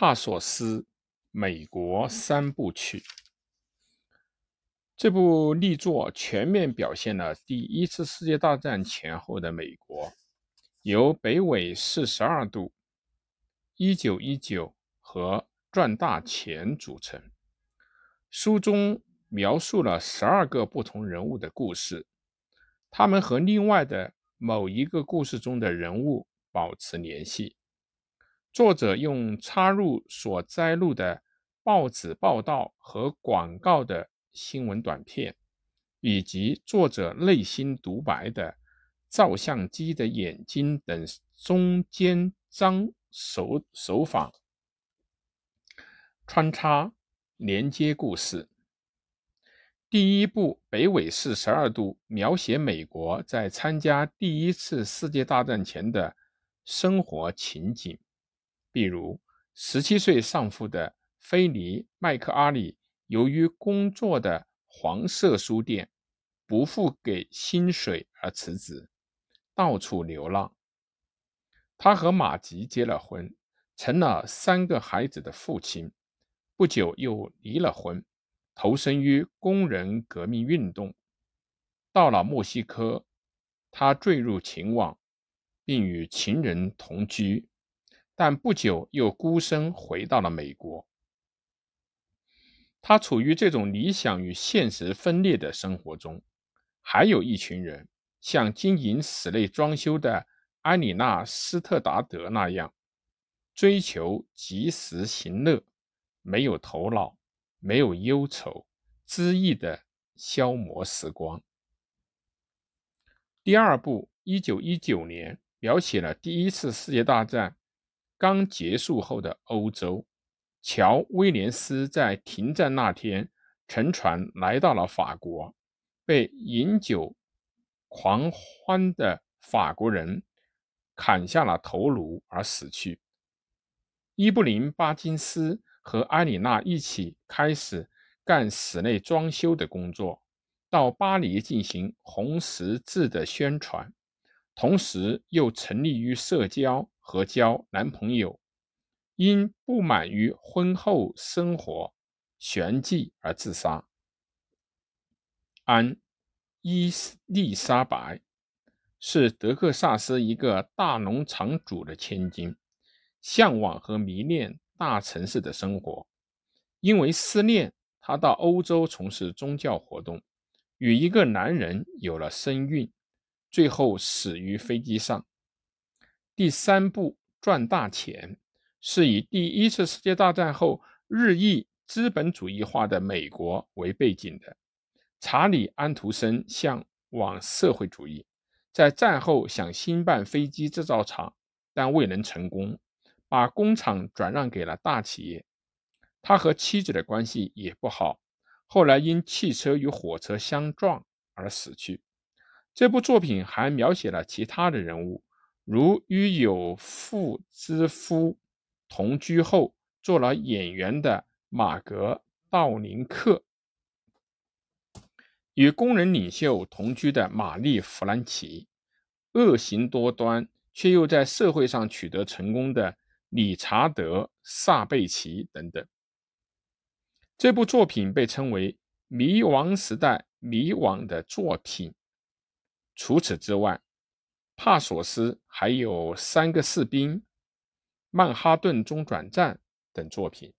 帕索斯美国三部曲。这部力作全面表现了第一次世界大战前后的美国，由北纬四十二度、一九一九和赚大钱组成。书中描述了十二个不同人物的故事，他们和另外的某一个故事中的人物保持联系。作者用插入所摘录的报纸报道和广告的新闻短片，以及作者内心独白的照相机的眼睛等中间章手手法，穿插连接故事。第一部北纬四十二度描写美国在参加第一次世界大战前的生活情景。比如，十七岁丧父的菲尼·麦克阿里，由于工作的黄色书店不付给薪水而辞职，到处流浪。他和马吉结了婚，成了三个孩子的父亲。不久又离了婚，投身于工人革命运动。到了墨西哥，他坠入情网，并与情人同居。但不久又孤身回到了美国。他处于这种理想与现实分裂的生活中。还有一群人，像经营室内装修的埃里娜·斯特达德那样，追求及时行乐，没有头脑，没有忧愁，恣意的消磨时光。第二部，一九一九年，描写了第一次世界大战。刚结束后的欧洲，乔·威廉斯在停战那天乘船来到了法国，被饮酒狂欢的法国人砍下了头颅而死去。伊布林·巴金斯和埃里娜一起开始干室内装修的工作，到巴黎进行红十字的宣传，同时又沉溺于社交。和交男朋友，因不满于婚后生活旋即而自杀。安·伊丽莎白是德克萨斯一个大农场主的千金，向往和迷恋大城市的生活。因为思念，她到欧洲从事宗教活动，与一个男人有了身孕，最后死于飞机上。第三部赚大钱是以第一次世界大战后日益资本主义化的美国为背景的。查理·安徒生向往社会主义，在战后想兴办飞机制造厂，但未能成功，把工厂转让给了大企业。他和妻子的关系也不好，后来因汽车与火车相撞而死去。这部作品还描写了其他的人物。如与有妇之夫同居后做了演员的马格·道林克，与工人领袖同居的玛丽·弗兰奇，恶行多端却又在社会上取得成功的理查德·萨贝奇等等。这部作品被称为迷惘时代迷惘的作品。除此之外，帕索斯还有三个士兵、曼哈顿中转站等作品。